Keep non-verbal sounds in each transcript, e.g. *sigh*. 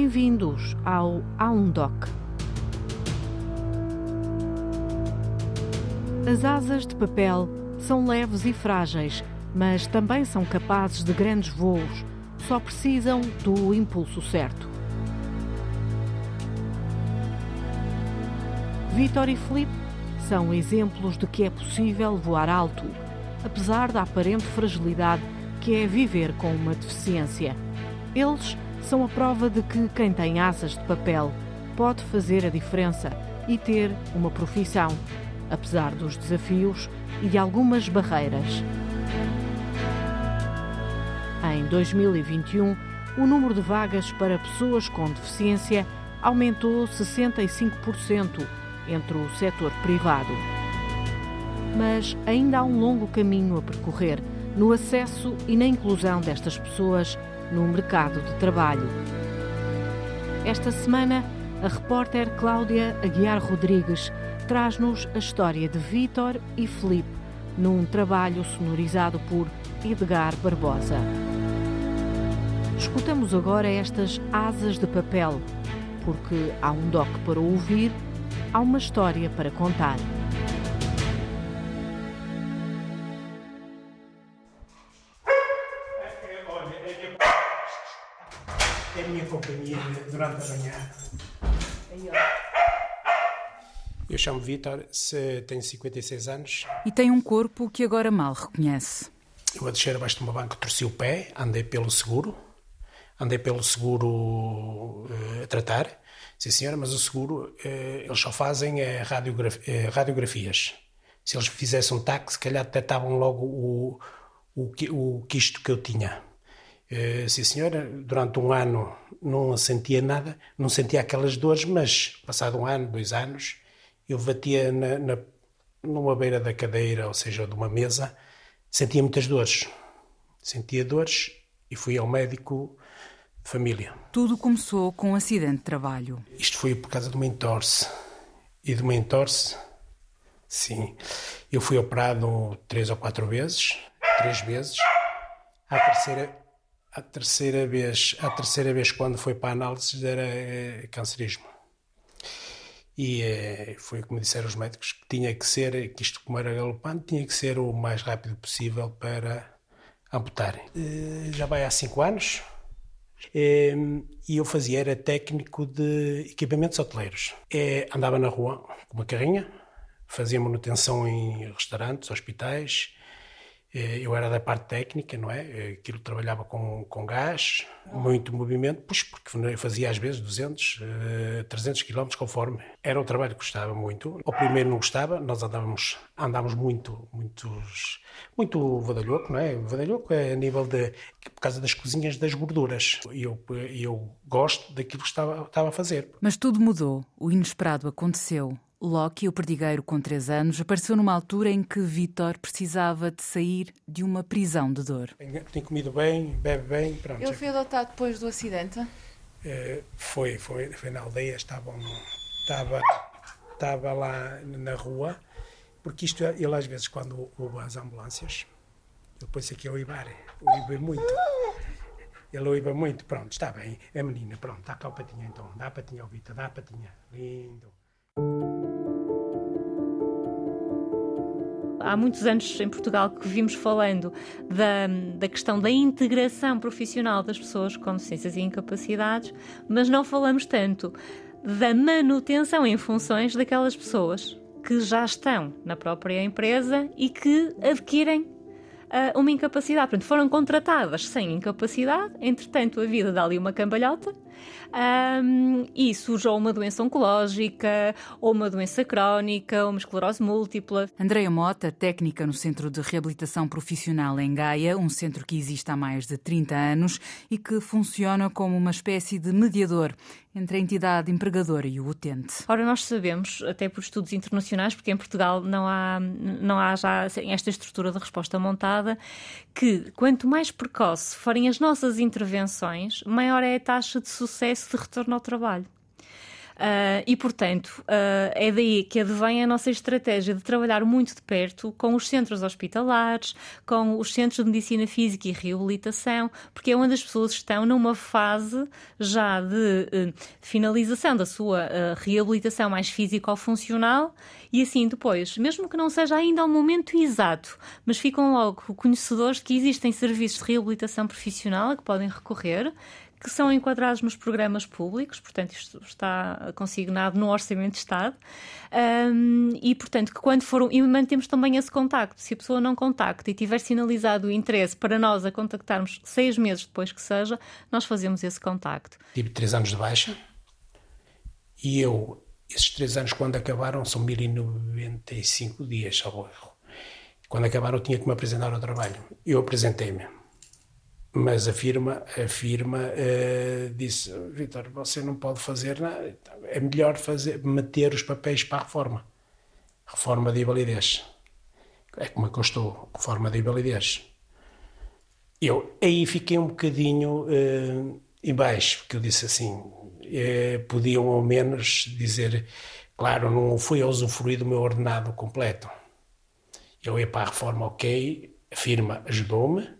Bem-vindos ao A1Doc. As asas de papel são leves e frágeis, mas também são capazes de grandes voos, só precisam do impulso certo. Vitor e Felipe são exemplos de que é possível voar alto, apesar da aparente fragilidade que é viver com uma deficiência. Eles são a prova de que quem tem asas de papel pode fazer a diferença e ter uma profissão, apesar dos desafios e de algumas barreiras. Em 2021, o número de vagas para pessoas com deficiência aumentou 65% entre o setor privado. Mas ainda há um longo caminho a percorrer no acesso e na inclusão destas pessoas no mercado de trabalho. Esta semana, a repórter Cláudia Aguiar Rodrigues traz-nos a história de Vítor e Felipe num trabalho sonorizado por Edgar Barbosa. Escutamos agora estas asas de papel, porque há um doc para ouvir, há uma história para contar. Minha companhia durante a manhã. Eu chamo Vitor, tenho 56 anos. E tem um corpo que agora mal reconhece. Eu a descer abaixo de uma banca torci o pé, andei pelo seguro, andei pelo seguro uh, a tratar. Sim senhora, mas o seguro, uh, eles só fazem uh, radiograf radiografias. Se eles fizessem um TAC, se calhar detectavam logo o, o, o quisto que eu tinha. Uh, sim senhora, durante um ano não sentia nada, não sentia aquelas dores, mas passado um ano, dois anos, eu batia na, na, numa beira da cadeira, ou seja, de uma mesa, sentia muitas dores. Sentia dores e fui ao médico de família. Tudo começou com um acidente de trabalho. Isto foi por causa de uma entorse. E de uma entorse, sim. Eu fui operado três ou quatro vezes, três vezes. A terceira, a terceira vez, a terceira vez quando foi para análise era é, cancerismo. E é, foi como disseram os médicos que tinha que ser, que isto como era galopante, tinha que ser o mais rápido possível para amputar. E, já vai há cinco anos e, eu fazia, era técnico de equipamentos hoteleiros. E, andava na rua com uma carrinha, fazia manutenção em restaurantes, hospitais, eu era da parte técnica, não é? Aquilo trabalhava com, com gás, muito movimento, pois, porque eu fazia às vezes 200, 300 km conforme. Era um trabalho que gostava muito. Ao primeiro não gostava, nós andávamos, andávamos muito, muitos, muito vadalhoco, não é? Vadalhoco é a nível de, por causa das cozinhas das gorduras. E eu, eu gosto daquilo que estava, estava a fazer. Mas tudo mudou, o inesperado aconteceu. Loki, o perdigueiro com 3 anos, apareceu numa altura em que Vitor precisava de sair de uma prisão de dor. Tem comido bem, bebe bem, pronto. Ele foi adotado depois do acidente? Uh, foi, foi, foi na aldeia, estava, estava, estava lá na rua, porque isto, ele às vezes quando ouve as ambulâncias, ele põe-se aqui a oiva muito. Ele oiva muito, pronto, está bem, é menina, pronto, dá cá o patinha então, dá a patinha ao Vitor, dá a patinha, lindo. Há muitos anos em Portugal que vimos falando da, da questão da integração profissional das pessoas com deficiências e incapacidades, mas não falamos tanto da manutenção em funções daquelas pessoas que já estão na própria empresa e que adquirem uh, uma incapacidade. Portanto, foram contratadas sem incapacidade, entretanto, a vida dá ali uma cambalhota um, e surge ou uma doença oncológica, ou uma doença crónica, ou uma esclerose múltipla. Andreia Mota, técnica no Centro de Reabilitação Profissional em Gaia, um centro que existe há mais de 30 anos e que funciona como uma espécie de mediador entre a entidade empregadora e o utente. Ora, nós sabemos, até por estudos internacionais, porque em Portugal não há, não há já esta estrutura de resposta montada, que quanto mais precoce forem as nossas intervenções, maior é a taxa de sucesso de retorno ao trabalho. Uh, e, portanto, uh, é daí que advém a nossa estratégia de trabalhar muito de perto com os centros hospitalares, com os centros de medicina física e reabilitação, porque é onde as pessoas estão numa fase já de uh, finalização da sua reabilitação mais físico-funcional e assim depois, mesmo que não seja ainda ao momento exato, mas ficam logo conhecedores de que existem serviços de reabilitação profissional a que podem recorrer que são enquadrados nos programas públicos, portanto, isto está consignado no Orçamento de Estado, um, e, portanto, que quando foram. E mantemos também esse contacto. Se a pessoa não contacta e tiver sinalizado o interesse para nós a contactarmos seis meses depois que seja, nós fazemos esse contacto. Tive três anos de baixa e eu, esses três anos, quando acabaram, são 1095 dias, salvo erro. Quando acabaram, eu tinha que me apresentar ao trabalho. Eu apresentei-me mas a firma, a firma uh, disse, Vitor, você não pode fazer nada, é melhor fazer, meter os papéis para a reforma. Reforma de invalidez. É como é que eu estou, reforma de invalidez. Eu aí fiquei um bocadinho uh, em baixo, porque eu disse assim, uh, podiam ao menos dizer, claro, não fui a usufruir do meu ordenado completo. Eu ia para a reforma, ok, a firma ajudou-me, eh,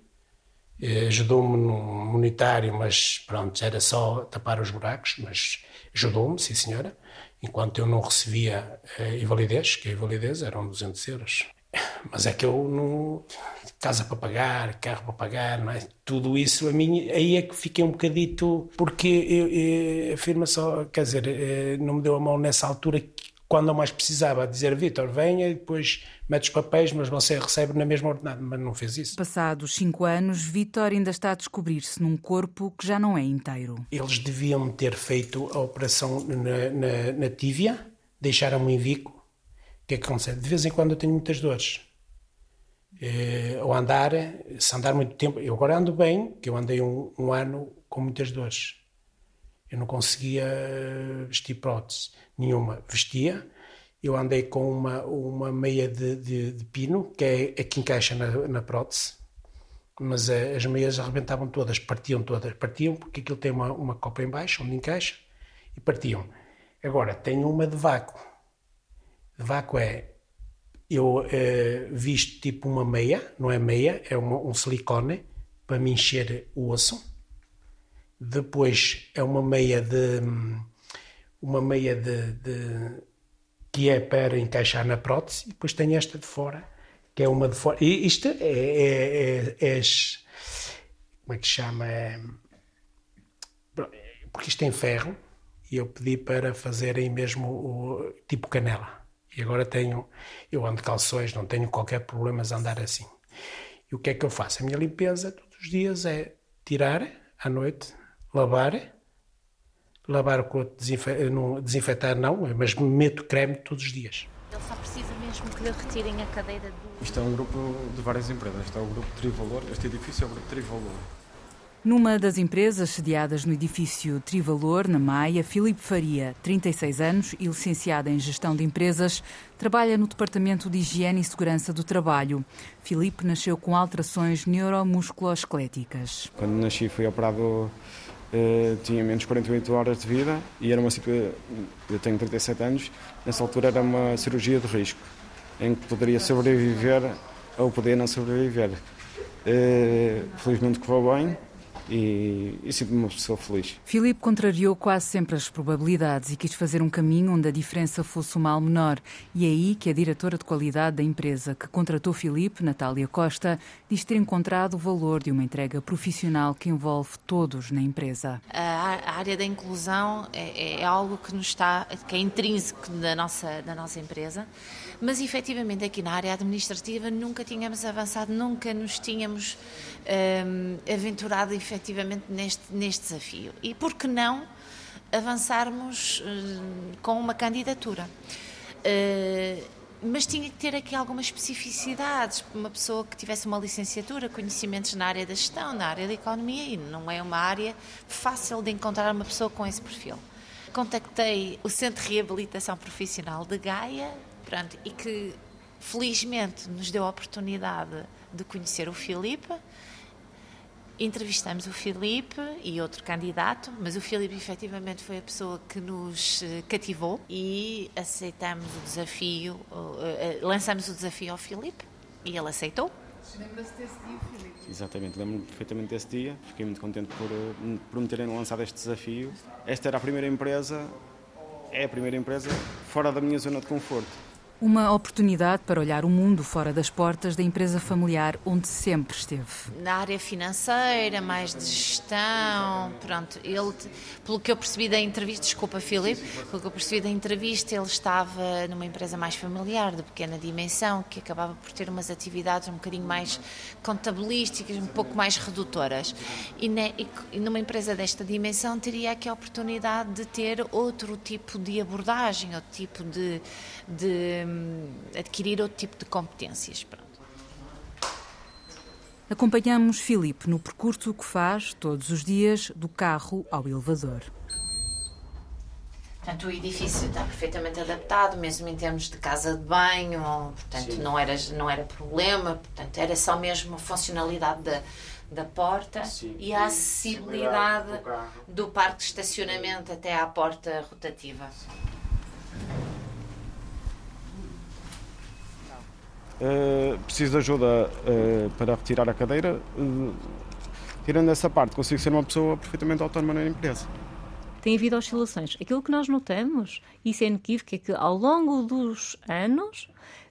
ajudou-me no monetário, mas pronto, era só tapar os buracos, mas ajudou-me, sim senhora, enquanto eu não recebia a eh, invalidez, que a invalidez eram 200 euros. Mas é que eu não. Casa para pagar, carro para pagar, não é? Tudo isso, a mim, aí é que fiquei um bocadito. Porque eu, eu, a firma só. Quer dizer, eh, não me deu a mão nessa altura quando eu mais precisava, dizer Vitor, venha e depois mete os papéis, mas você recebe na mesma ordenada, mas não fez isso. Passados cinco anos, Vitor ainda está a descobrir-se num corpo que já não é inteiro. Eles deviam ter feito a operação na, na, na tívia, deixaram-me em Vico. O que é que acontece? De vez em quando eu tenho muitas dores. Eh, ao andar, se andar muito tempo, eu agora ando bem, que eu andei um, um ano com muitas dores. Eu não conseguia vestir prótese nenhuma. Vestia, eu andei com uma, uma meia de, de, de pino, que é a que encaixa na, na prótese, mas a, as meias arrebentavam todas, partiam todas, partiam porque aquilo tem uma, uma copa em baixo, onde encaixa, e partiam. Agora, tenho uma de vácuo. De vácuo é, eu uh, visto tipo uma meia, não é meia, é uma, um silicone, para me encher o osso, depois é uma meia de uma meia de, de, que é para encaixar na prótese e depois tem esta de fora que é uma de fora. E isto é, é, é, é como é que chama? É, porque isto tem ferro e eu pedi para fazerem mesmo o tipo canela. E agora tenho eu ando calções não tenho qualquer problema de andar assim. E o que é que eu faço? A minha limpeza todos os dias é tirar à noite lavar, lavar com desinfe... não, desinfetar não, mas meto creme todos os dias. Ele só precisa mesmo que lhe retirem a cadeira do... Isto é um grupo de várias empresas, isto é o grupo Trivalor, este edifício é o grupo Trivalor. Numa das empresas sediadas no edifício Trivalor, na Maia, Filipe Faria, 36 anos e licenciado em Gestão de Empresas, trabalha no Departamento de Higiene e Segurança do Trabalho. Filipe nasceu com alterações neuromusculoesqueléticas. Quando nasci fui operado Uh, tinha menos 48 horas de vida e era uma eu tenho 37 anos, nessa altura era uma cirurgia de risco, em que poderia sobreviver ou poderia não sobreviver. Uh, felizmente correu bem, e, e sinto-me uma pessoa feliz. Filipe contrariou quase sempre as probabilidades e quis fazer um caminho onde a diferença fosse o mal menor. E é aí que a diretora de qualidade da empresa que contratou Filipe, Natália Costa, diz ter encontrado o valor de uma entrega profissional que envolve todos na empresa. A área da inclusão é, é algo que nos está, que é intrínseco da nossa, da nossa empresa mas efetivamente aqui na área administrativa nunca tínhamos avançado, nunca nos tínhamos um, aventurado efetivamente neste, neste desafio. E por que não avançarmos um, com uma candidatura? Uh, mas tinha que ter aqui algumas especificidades. Uma pessoa que tivesse uma licenciatura, conhecimentos na área da gestão, na área da economia, e não é uma área fácil de encontrar uma pessoa com esse perfil. Contactei o Centro de Reabilitação Profissional de Gaia, Pronto, e que felizmente nos deu a oportunidade de conhecer o Filipe Entrevistamos o Filipe e outro candidato, mas o Filipe efetivamente foi a pessoa que nos eh, cativou e aceitamos o desafio, eh, lançamos o desafio ao Filipe e ele aceitou. Lembra-se desse dia, Filipe? Exatamente, lembro-me perfeitamente desse dia. Fiquei muito contente por, eh, por me terem lançado este desafio. Esta era a primeira empresa, é a primeira empresa fora da minha zona de conforto uma oportunidade para olhar o mundo fora das portas da empresa familiar onde sempre esteve. Na área financeira, mais de gestão, pronto, ele, pelo que eu percebi da entrevista, desculpa Filipe, pelo que eu percebi da entrevista, ele estava numa empresa mais familiar, de pequena dimensão, que acabava por ter umas atividades um bocadinho mais contabilísticas, um pouco mais redutoras. E, ne, e numa empresa desta dimensão teria aqui a oportunidade de ter outro tipo de abordagem, outro tipo de, de adquirir outro tipo de competências. Pronto. Acompanhamos Filipe no percurso que faz todos os dias do carro ao elevador. Portanto, o edifício está perfeitamente adaptado, mesmo em termos de casa de banho, portanto, não era, não era problema, portanto, era só mesmo a funcionalidade da, da porta Sim. e a acessibilidade do, do parque de estacionamento até à porta rotativa. Uh, preciso de ajuda uh, para retirar a cadeira. Uh, tirando essa parte, consigo ser uma pessoa perfeitamente autónoma na empresa. Tem havido oscilações. Aquilo que nós notamos, isso é inequívoco, é que ao longo dos anos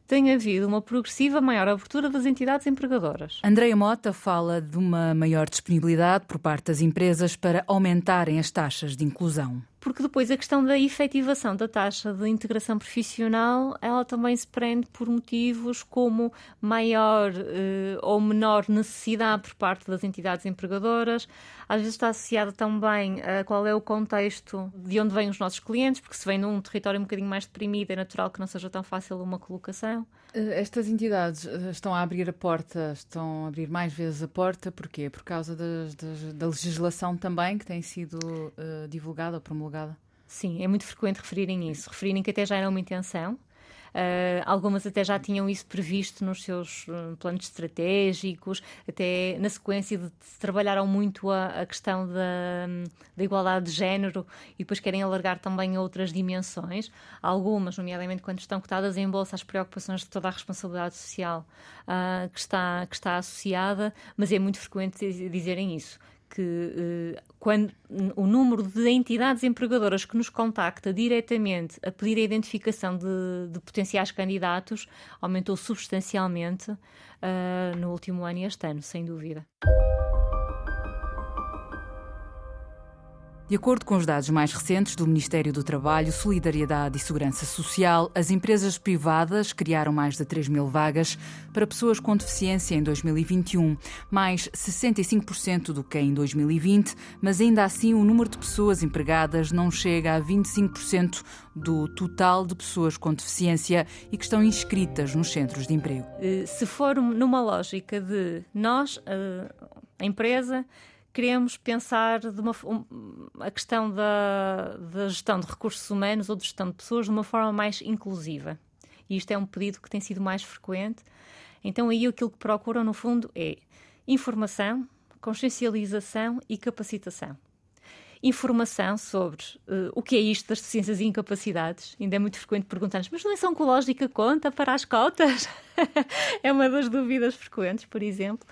tem havido uma progressiva maior abertura das entidades empregadoras. Andreia Mota fala de uma maior disponibilidade por parte das empresas para aumentarem as taxas de inclusão porque depois a questão da efetivação da taxa de integração profissional, ela também se prende por motivos como maior eh, ou menor necessidade por parte das entidades empregadoras, às vezes está associada também a qual é o contexto de onde vêm os nossos clientes, porque se vem num território um bocadinho mais deprimido, é natural que não seja tão fácil uma colocação. Eh, estas entidades eh, estão a abrir a porta, estão a abrir mais vezes a porta, porquê? Por causa das, das, da legislação também que tem sido uh, divulgada ou promulgada? Sim, é muito frequente referirem isso, referirem que até já era uma intenção, Uh, algumas até já tinham isso previsto nos seus uh, planos estratégicos, até na sequência de, trabalharam muito a, a questão da, da, igualdade de género e depois querem alargar também outras dimensões. Algumas, nomeadamente quando estão cotadas em bolsa, as preocupações de toda a responsabilidade social uh, que, está, que está associada, mas é muito frequente dizerem isso que uh, quando o número de entidades empregadoras que nos contacta diretamente a pedir a identificação de, de potenciais candidatos aumentou substancialmente uh, no último ano e este ano, sem dúvida. De acordo com os dados mais recentes do Ministério do Trabalho, Solidariedade e Segurança Social, as empresas privadas criaram mais de 3 mil vagas para pessoas com deficiência em 2021, mais 65% do que em 2020, mas ainda assim o número de pessoas empregadas não chega a 25% do total de pessoas com deficiência e que estão inscritas nos centros de emprego. Eh, se for numa lógica de nós, eh, a empresa, queremos pensar uma, a questão da, da gestão de recursos humanos ou de gestão de pessoas de uma forma mais inclusiva. E isto é um pedido que tem sido mais frequente. Então, aí aquilo que procuram, no fundo, é informação, consciencialização e capacitação informação sobre uh, o que é isto das deficiências e incapacidades. Ainda é muito frequente perguntar-nos, mas doença oncológica conta para as cotas? *laughs* é uma das dúvidas frequentes, por exemplo.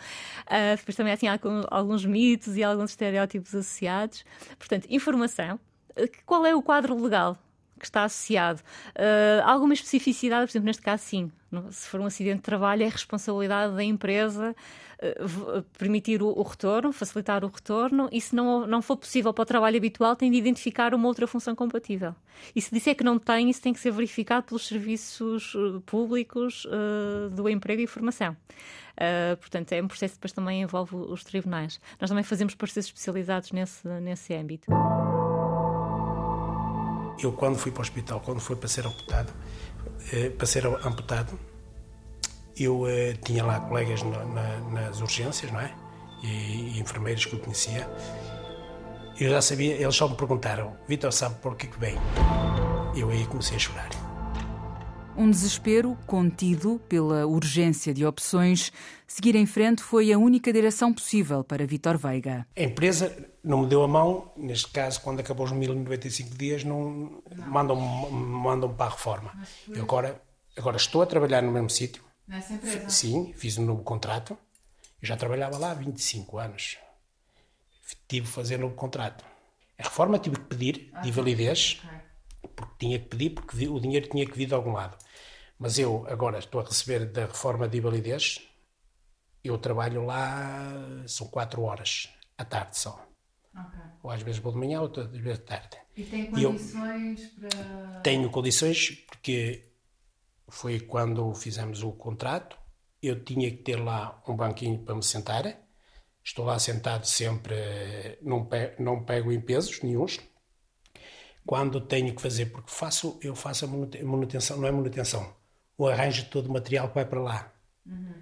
Uh, depois também assim, há alguns mitos e alguns estereótipos associados. Portanto, informação. Uh, qual é o quadro legal que está associado. Uh, alguma especificidade, por exemplo, neste caso, sim. Se for um acidente de trabalho, é responsabilidade da empresa uh, permitir o, retorno, facilitar o retorno, e se não, não for possível para o trabalho habitual, tem de identificar uma outra função compatível. E se disser que não tem, isso tem que ser verificado pelos serviços uh, públicos do emprego e formação. portanto, é um processo que depois também envolve os tribunais. Nós também fazemos parceiros especializados nesse, nesse âmbito. Eu, quando fui para o hospital, quando fui para ser amputado, eh, para ser amputado, eu eh, tinha lá colegas na, nas urgências, não é? E, e, enfermeiros que eu conhecia. Eu já sabia, eles só me perguntaram: Vitor, sabe por que, que vem? Eu aí comecei a chorar. Um desespero contido pela urgência de opções. Seguir em frente foi a única direção possível para Vitor Veiga. A empresa não me deu a mão, neste caso, quando acabou os 1095 dias, não, não. mandam-me mandam para a reforma. Eu agora, agora estou a trabalhar no mesmo sítio. Nessa empresa? Sim, fiz um novo contrato. Eu já trabalhava lá há 25 anos. Tive que fazer um novo contrato. A reforma tive que pedir, de validez, porque tinha que pedir, porque o dinheiro tinha que vir de algum lado. Mas eu agora estou a receber da reforma de validez, eu trabalho lá, são 4 horas, à tarde só. Okay. Ou às vezes vou de manhã, outras vezes de tarde. E tem condições eu para. Tenho condições porque foi quando fizemos o contrato, eu tinha que ter lá um banquinho para me sentar. Estou lá sentado sempre, não pego, não pego em pesos nenhums. Quando tenho que fazer, porque faço, eu faço a manutenção, não é manutenção, o arranjo de todo o material que vai para lá. Uhum.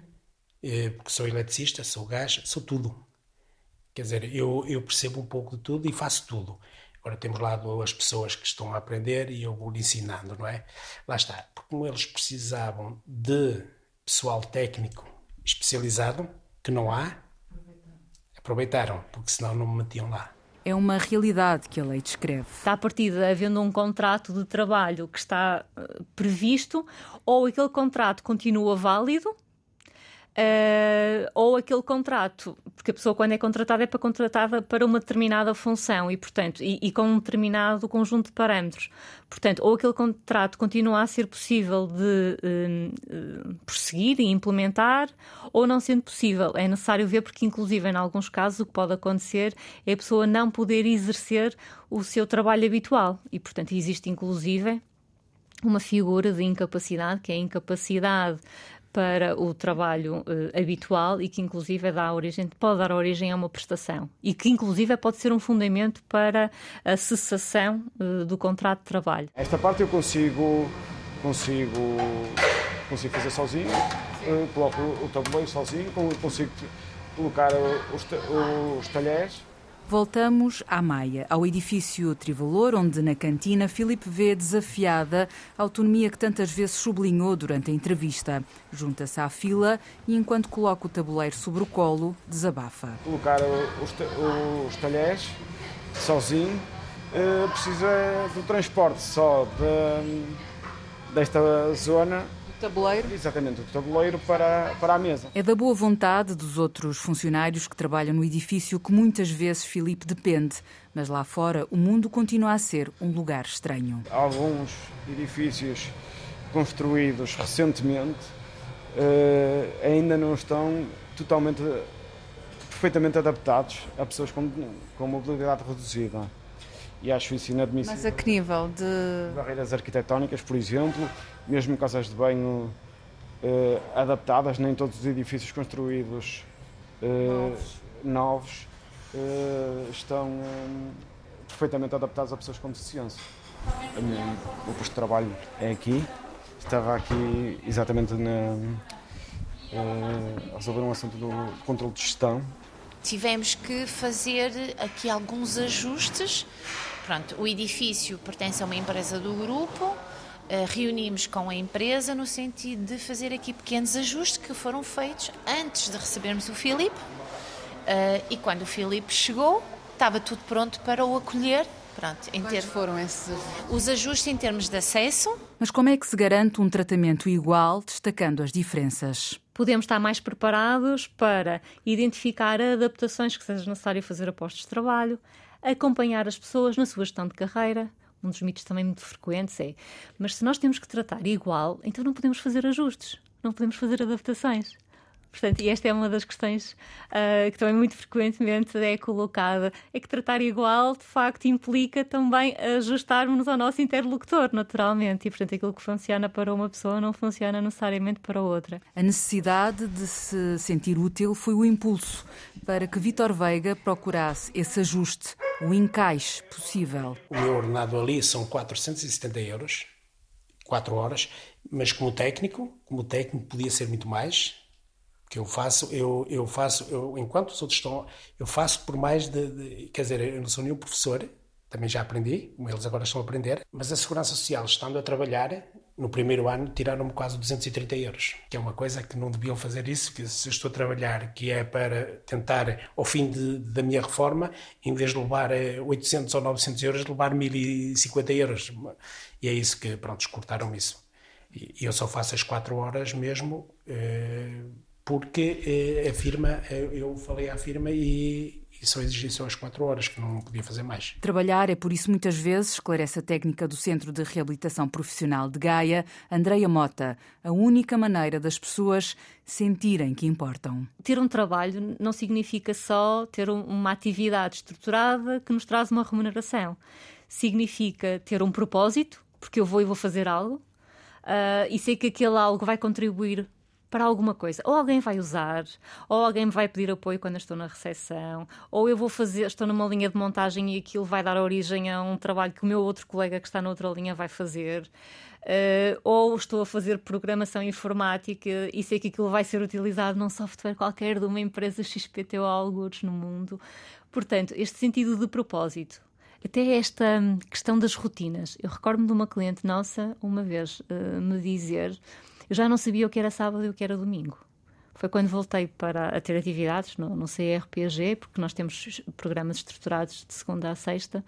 Porque sou eletricista, sou gás, sou tudo. Quer dizer, eu, eu percebo um pouco de tudo e faço tudo. Agora temos lá duas pessoas que estão a aprender e eu vou-lhe ensinando, não é? Lá está. Porque como eles precisavam de pessoal técnico especializado, que não há, aproveitaram, porque senão não me metiam lá. É uma realidade que a lei descreve. Está a partir de havendo um contrato de trabalho que está uh, previsto, ou aquele contrato continua válido, Uh, ou aquele contrato, porque a pessoa quando é contratada é para contratada para uma determinada função e, portanto, e, e, com um determinado conjunto de parâmetros. Portanto, ou aquele contrato continua a ser possível de uh, prosseguir e implementar, ou não sendo possível. É necessário ver, porque inclusive em alguns casos o que pode acontecer é a pessoa não poder exercer o seu trabalho habitual e, portanto, existe inclusive uma figura de incapacidade, que é a incapacidade para o trabalho uh, habitual e que inclusive dá origem, pode dar origem a uma prestação e que inclusive pode ser um fundamento para a cessação uh, do contrato de trabalho. Esta parte eu consigo consigo consigo fazer sozinho, uh, coloco o tabuleiro sozinho, consigo colocar os, os talheres Voltamos à Maia, ao edifício Trivalor, onde na cantina Filipe vê desafiada a autonomia que tantas vezes sublinhou durante a entrevista. Junta-se à fila e, enquanto coloca o tabuleiro sobre o colo, desabafa. Colocar os, os talheres sozinho, eh, precisa do transporte só de, desta zona tabuleiro? Exatamente, o tabuleiro para, para a mesa. É da boa vontade dos outros funcionários que trabalham no edifício que muitas vezes Filipe depende, mas lá fora o mundo continua a ser um lugar estranho. Alguns edifícios construídos recentemente uh, ainda não estão totalmente, perfeitamente adaptados a pessoas com, com mobilidade reduzida e acho isso inadmissível. Mas a que nível de. Barreiras arquitetónicas, por exemplo, mesmo casas de banho uh, adaptadas, nem todos os edifícios construídos uh, novos, uh, estão perfeitamente adaptados a pessoas com deficiência. Minha, o posto de trabalho é aqui, estava aqui exatamente na, a resolver um assunto do controle de gestão tivemos que fazer aqui alguns ajustes Pronto, o edifício pertence a uma empresa do grupo, eh, reunimos com a empresa no sentido de fazer aqui pequenos ajustes que foram feitos antes de recebermos o Filipe. Eh, e quando o Filipe chegou, estava tudo pronto para o acolher. Pronto, em ter... foram esses? Os ajustes em termos de acesso. Mas como é que se garante um tratamento igual, destacando as diferenças? Podemos estar mais preparados para identificar adaptações que seja necessário fazer a postos de trabalho, acompanhar as pessoas na sua gestão de carreira. Um dos mitos também muito frequentes é: mas se nós temos que tratar igual, então não podemos fazer ajustes, não podemos fazer adaptações. Portanto, e esta é uma das questões uh, que também muito frequentemente é colocada, é que tratar igual, de facto, implica também ajustarmos ao nosso interlocutor, naturalmente, e portanto aquilo que funciona para uma pessoa não funciona necessariamente para outra. A necessidade de se sentir útil foi o impulso para que Vitor Veiga procurasse esse ajuste, o encaixe possível. O meu ordenado ali são 470 euros, 4 horas, mas como técnico, como técnico podia ser muito mais, que eu faço, eu, eu faço, eu, enquanto os outros estão, eu faço por mais de, de, quer dizer, eu não sou nenhum professor, também já aprendi, como eles agora estão a aprender, mas a Segurança Social, estando a trabalhar, no primeiro ano tiraram-me quase 230 euros, que é uma coisa que não deviam fazer isso, que se estou a trabalhar, que é para tentar, ao fim de, da minha reforma, em vez de levar 800 eh, ou 900 euros, levar 1050 euros. E é isso que, pronto, cortaram isso. E eu só faço as 4 horas mesmo, eh, porque eh, a firma, eu falei à firma e, e só exigi só as quatro horas, que não podia fazer mais. Trabalhar é por isso muitas vezes, esclarece a técnica do Centro de Reabilitação Profissional de Gaia, Andreia Mota, a única maneira das pessoas sentirem que importam. Ter um trabalho não significa só ter uma atividade estruturada que nos traz uma remuneração. Significa ter um propósito, porque eu vou e vou fazer algo, uh, e sei que aquele algo vai contribuir para alguma coisa. Ou alguém vai usar, ou alguém me vai pedir apoio quando eu estou na recepção, ou eu vou fazer, estou numa linha de montagem e aquilo vai dar origem a um trabalho que o meu outro colega que está noutra linha vai fazer. Uh, ou estou a fazer programação informática e sei que aquilo vai ser utilizado num software qualquer de uma empresa XPT ou alguns no mundo. Portanto, este sentido de propósito, até esta questão das rotinas. Eu recordo-me de uma cliente nossa, uma vez, uh, me dizer eu já não sabia o que era sábado e o que era domingo. Foi quando voltei para a ter atividades no, no CRPG, porque nós temos programas estruturados de segunda a sexta,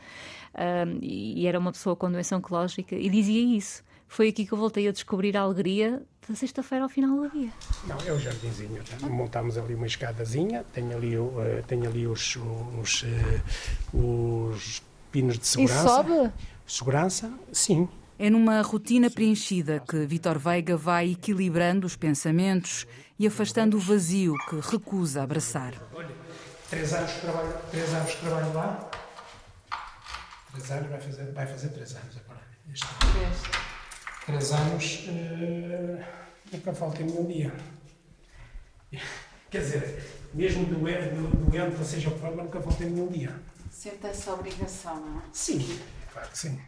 um, e era uma pessoa com doença oncológica, e dizia isso. Foi aqui que eu voltei a descobrir a alegria da sexta-feira ao final do dia. Não, é o jardinzinho. Tá? Montámos ali uma escadazinha, tem ali, uh, tem ali os, os, uh, os pinos de segurança. E sobe? Segurança, sim. É numa rotina preenchida que Vitor Veiga vai equilibrando os pensamentos e afastando o vazio que recusa abraçar. Olha, três anos de trabalho, três anos de trabalho lá. Três anos, vai fazer, vai fazer três anos agora. Este, três anos, uh, nunca falta nenhum dia. Quer dizer, mesmo doente, doente, ou seja o que for, nunca falta nenhum dia. Sente essa obrigação, não é? Sim, claro que sim.